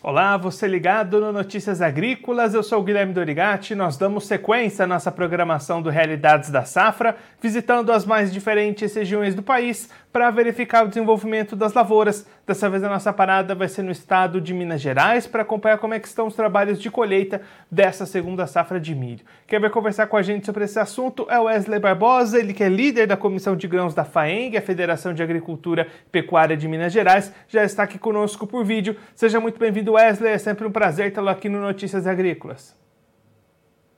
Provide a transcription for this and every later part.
Olá, você ligado no Notícias Agrícolas, eu sou o Guilherme Dorigati. Nós damos sequência à nossa programação do Realidades da Safra, visitando as mais diferentes regiões do país para verificar o desenvolvimento das lavouras. Dessa vez a nossa parada vai ser no estado de Minas Gerais para acompanhar como é que estão os trabalhos de colheita dessa segunda safra de milho. Quem vai conversar com a gente sobre esse assunto é Wesley Barbosa, ele que é líder da Comissão de Grãos da FAENG, a Federação de Agricultura e Pecuária de Minas Gerais, já está aqui conosco por vídeo. Seja muito bem-vindo Wesley, é sempre um prazer tê-lo aqui no Notícias Agrícolas.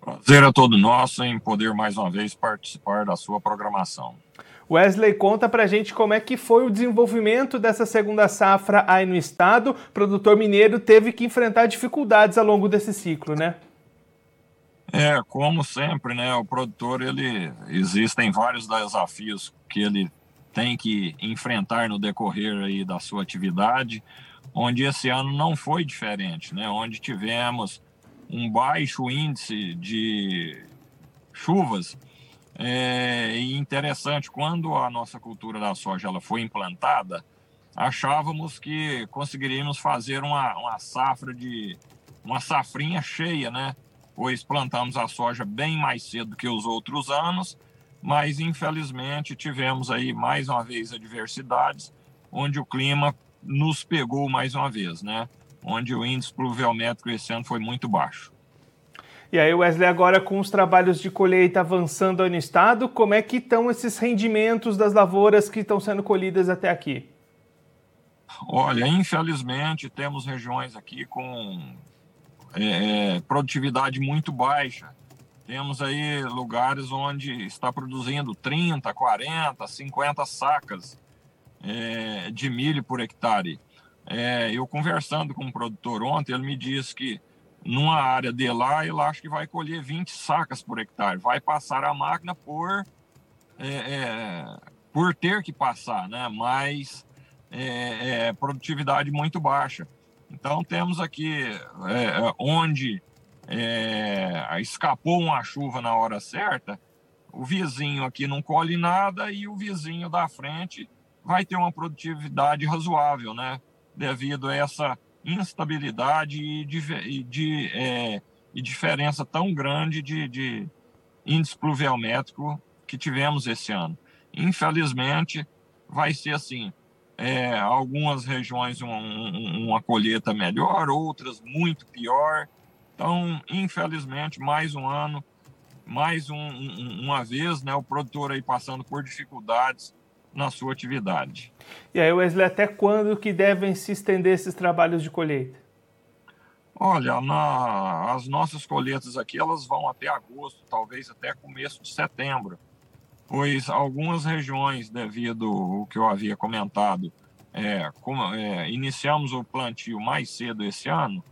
Prazer é todo nosso em poder mais uma vez participar da sua programação. Wesley, conta pra gente como é que foi o desenvolvimento dessa segunda safra aí no estado. O produtor mineiro teve que enfrentar dificuldades ao longo desse ciclo, né? É, como sempre, né? O produtor, ele existem vários desafios que ele tem que enfrentar no decorrer aí da sua atividade onde esse ano não foi diferente, né? onde tivemos um baixo índice de chuvas. É, e interessante, quando a nossa cultura da soja ela foi implantada, achávamos que conseguiríamos fazer uma, uma safra de uma safrinha cheia, né? Pois plantamos a soja bem mais cedo que os outros anos, mas infelizmente tivemos aí mais uma vez adversidades, onde o clima nos pegou mais uma vez, né? Onde o índice pluviométrico esse ano foi muito baixo. E aí, Wesley, agora com os trabalhos de colheita avançando no estado, como é que estão esses rendimentos das lavouras que estão sendo colhidas até aqui? Olha, infelizmente temos regiões aqui com é, é produtividade muito baixa. Temos aí lugares onde está produzindo 30, 40, 50 sacas é, de milho por hectare. É, eu conversando com um produtor ontem, ele me disse que numa área de lá, ele acha que vai colher 20 sacas por hectare. Vai passar a máquina por, é, é por ter que passar, né? mas é, é, produtividade muito baixa. Então temos aqui onde escapou uma chuva na hora certa, o vizinho aqui não colhe nada e o vizinho da frente vai ter uma produtividade razoável, né? Devido a essa instabilidade e, de, é, e diferença tão grande de, de índice pluviométrico que tivemos esse ano. Infelizmente, vai ser assim: é, algumas regiões uma, uma colheita melhor, outras muito pior. Então, infelizmente, mais um ano, mais um, uma vez, né, o produtor aí passando por dificuldades na sua atividade. E aí, Wesley, até quando que devem se estender esses trabalhos de colheita? Olha, na, as nossas colheitas aqui elas vão até agosto, talvez até começo de setembro, pois algumas regiões, devido ao que eu havia comentado, é, como, é, iniciamos o plantio mais cedo esse ano,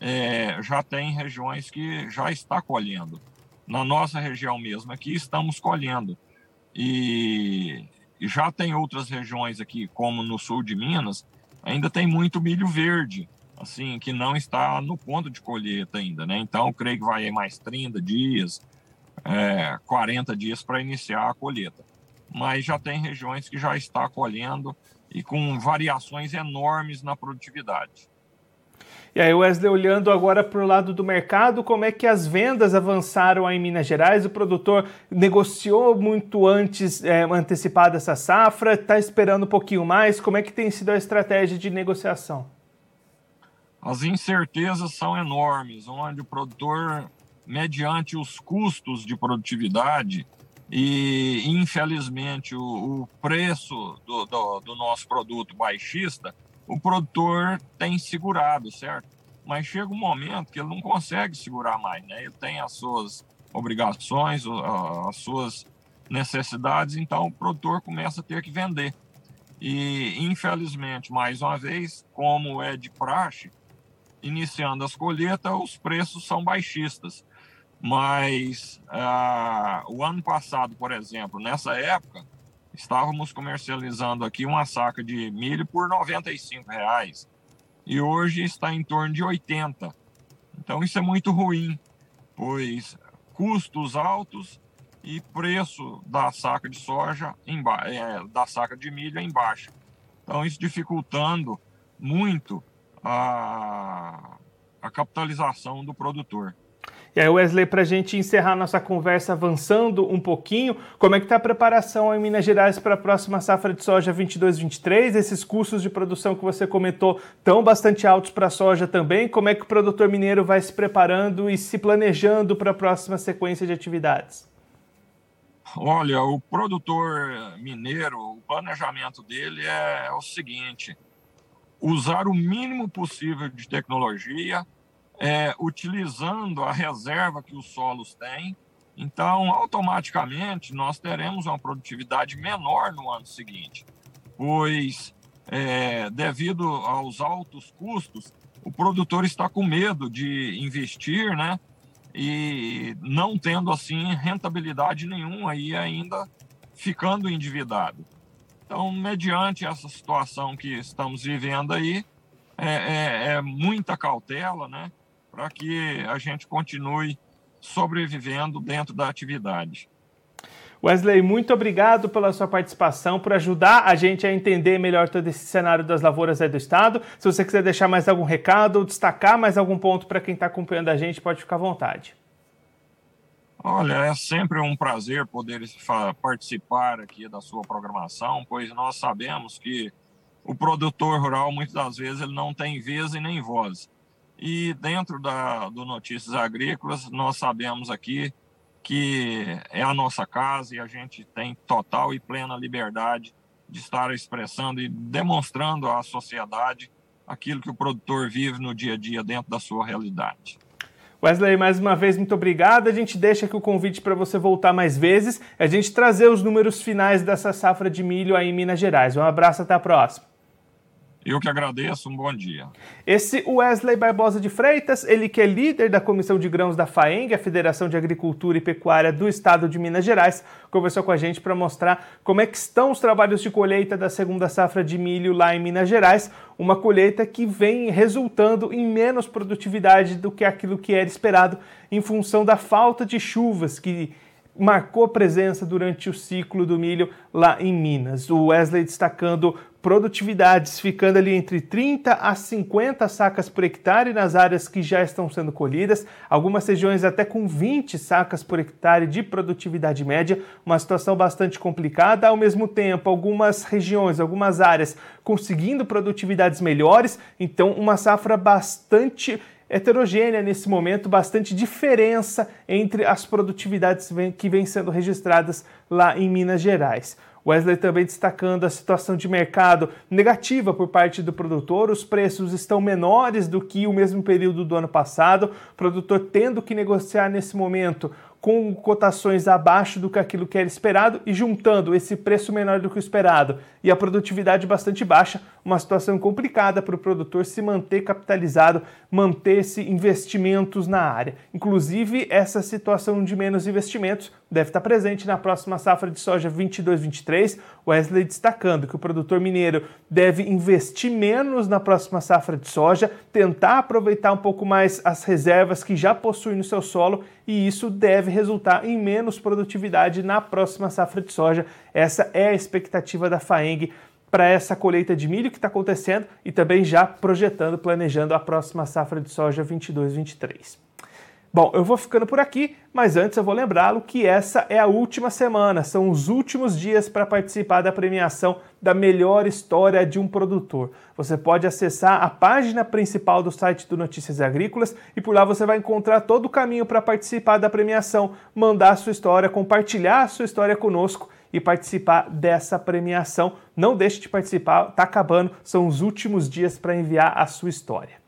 é, já tem regiões que já está colhendo. Na nossa região mesmo aqui estamos colhendo. E já tem outras regiões aqui, como no sul de Minas, ainda tem muito milho verde, assim, que não está no ponto de colheita ainda, né? Então, creio que vai mais 30 dias, é, 40 dias para iniciar a colheita. Mas já tem regiões que já está colhendo e com variações enormes na produtividade. E aí, Wesley, olhando agora para o lado do mercado, como é que as vendas avançaram aí em Minas Gerais? O produtor negociou muito antes, é, antecipada essa safra, está esperando um pouquinho mais. Como é que tem sido a estratégia de negociação? As incertezas são enormes, onde o produtor, mediante os custos de produtividade e, infelizmente, o, o preço do, do, do nosso produto baixista, o produtor tem segurado, certo? Mas chega um momento que ele não consegue segurar mais, né? Ele tem as suas obrigações, as suas necessidades, então o produtor começa a ter que vender. E, infelizmente, mais uma vez, como é de praxe, iniciando as colheitas, os preços são baixistas. Mas ah, o ano passado, por exemplo, nessa época, estávamos comercializando aqui uma saca de milho por R$ reais e hoje está em torno de 80. Então isso é muito ruim, pois custos altos e preço da saca de soja em é, da saca de milho em baixa. Então isso dificultando muito a, a capitalização do produtor. E aí, Wesley, para a gente encerrar nossa conversa avançando um pouquinho, como é que está a preparação em Minas Gerais para a próxima safra de soja 22-23? Esses custos de produção que você comentou estão bastante altos para a soja também. Como é que o produtor mineiro vai se preparando e se planejando para a próxima sequência de atividades? Olha, o produtor mineiro, o planejamento dele é o seguinte: usar o mínimo possível de tecnologia, é, utilizando a reserva que os solos têm. Então, automaticamente, nós teremos uma produtividade menor no ano seguinte, pois, é, devido aos altos custos, o produtor está com medo de investir, né? E não tendo, assim, rentabilidade nenhuma e ainda ficando endividado. Então, mediante essa situação que estamos vivendo aí, é, é, é muita cautela, né? Para que a gente continue sobrevivendo dentro da atividade. Wesley, muito obrigado pela sua participação, por ajudar a gente a entender melhor todo esse cenário das lavouras do Estado. Se você quiser deixar mais algum recado ou destacar mais algum ponto para quem está acompanhando a gente, pode ficar à vontade. Olha, é sempre um prazer poder participar aqui da sua programação, pois nós sabemos que o produtor rural, muitas das vezes, ele não tem vez e nem voz. E dentro da, do Notícias Agrícolas, nós sabemos aqui que é a nossa casa e a gente tem total e plena liberdade de estar expressando e demonstrando à sociedade aquilo que o produtor vive no dia a dia dentro da sua realidade. Wesley, mais uma vez, muito obrigado. A gente deixa aqui o convite para você voltar mais vezes, a gente trazer os números finais dessa safra de milho aí em Minas Gerais. Um abraço, até a próxima. Eu que agradeço, um bom dia. Esse Wesley Barbosa de Freitas, ele que é líder da Comissão de Grãos da FAENG, a Federação de Agricultura e Pecuária do Estado de Minas Gerais, conversou com a gente para mostrar como é que estão os trabalhos de colheita da segunda safra de milho lá em Minas Gerais, uma colheita que vem resultando em menos produtividade do que aquilo que era esperado em função da falta de chuvas que marcou presença durante o ciclo do milho lá em Minas. O Wesley destacando produtividades ficando ali entre 30 a 50 sacas por hectare nas áreas que já estão sendo colhidas, algumas regiões até com 20 sacas por hectare de produtividade média, uma situação bastante complicada, ao mesmo tempo algumas regiões, algumas áreas conseguindo produtividades melhores, então uma safra bastante heterogênea nesse momento, bastante diferença entre as produtividades que vêm sendo registradas lá em Minas Gerais. Wesley também destacando a situação de mercado negativa por parte do produtor, os preços estão menores do que o mesmo período do ano passado, o produtor tendo que negociar nesse momento com cotações abaixo do que aquilo que era esperado e juntando esse preço menor do que o esperado e a produtividade bastante baixa, uma situação complicada para o produtor se manter capitalizado, manter-se investimentos na área. Inclusive, essa situação de menos investimentos deve estar presente na próxima safra de soja 22-23. Wesley destacando que o produtor mineiro deve investir menos na próxima safra de soja, tentar aproveitar um pouco mais as reservas que já possui no seu solo e isso deve resultar em menos produtividade na próxima safra de soja. Essa é a expectativa da FAENG para essa colheita de milho que está acontecendo e também já projetando, planejando a próxima safra de soja 22-23. Bom, eu vou ficando por aqui, mas antes eu vou lembrá-lo que essa é a última semana, são os últimos dias para participar da premiação da melhor história de um produtor. Você pode acessar a página principal do site do Notícias Agrícolas e por lá você vai encontrar todo o caminho para participar da premiação, mandar a sua história, compartilhar a sua história conosco e participar dessa premiação. Não deixe de participar, está acabando, são os últimos dias para enviar a sua história.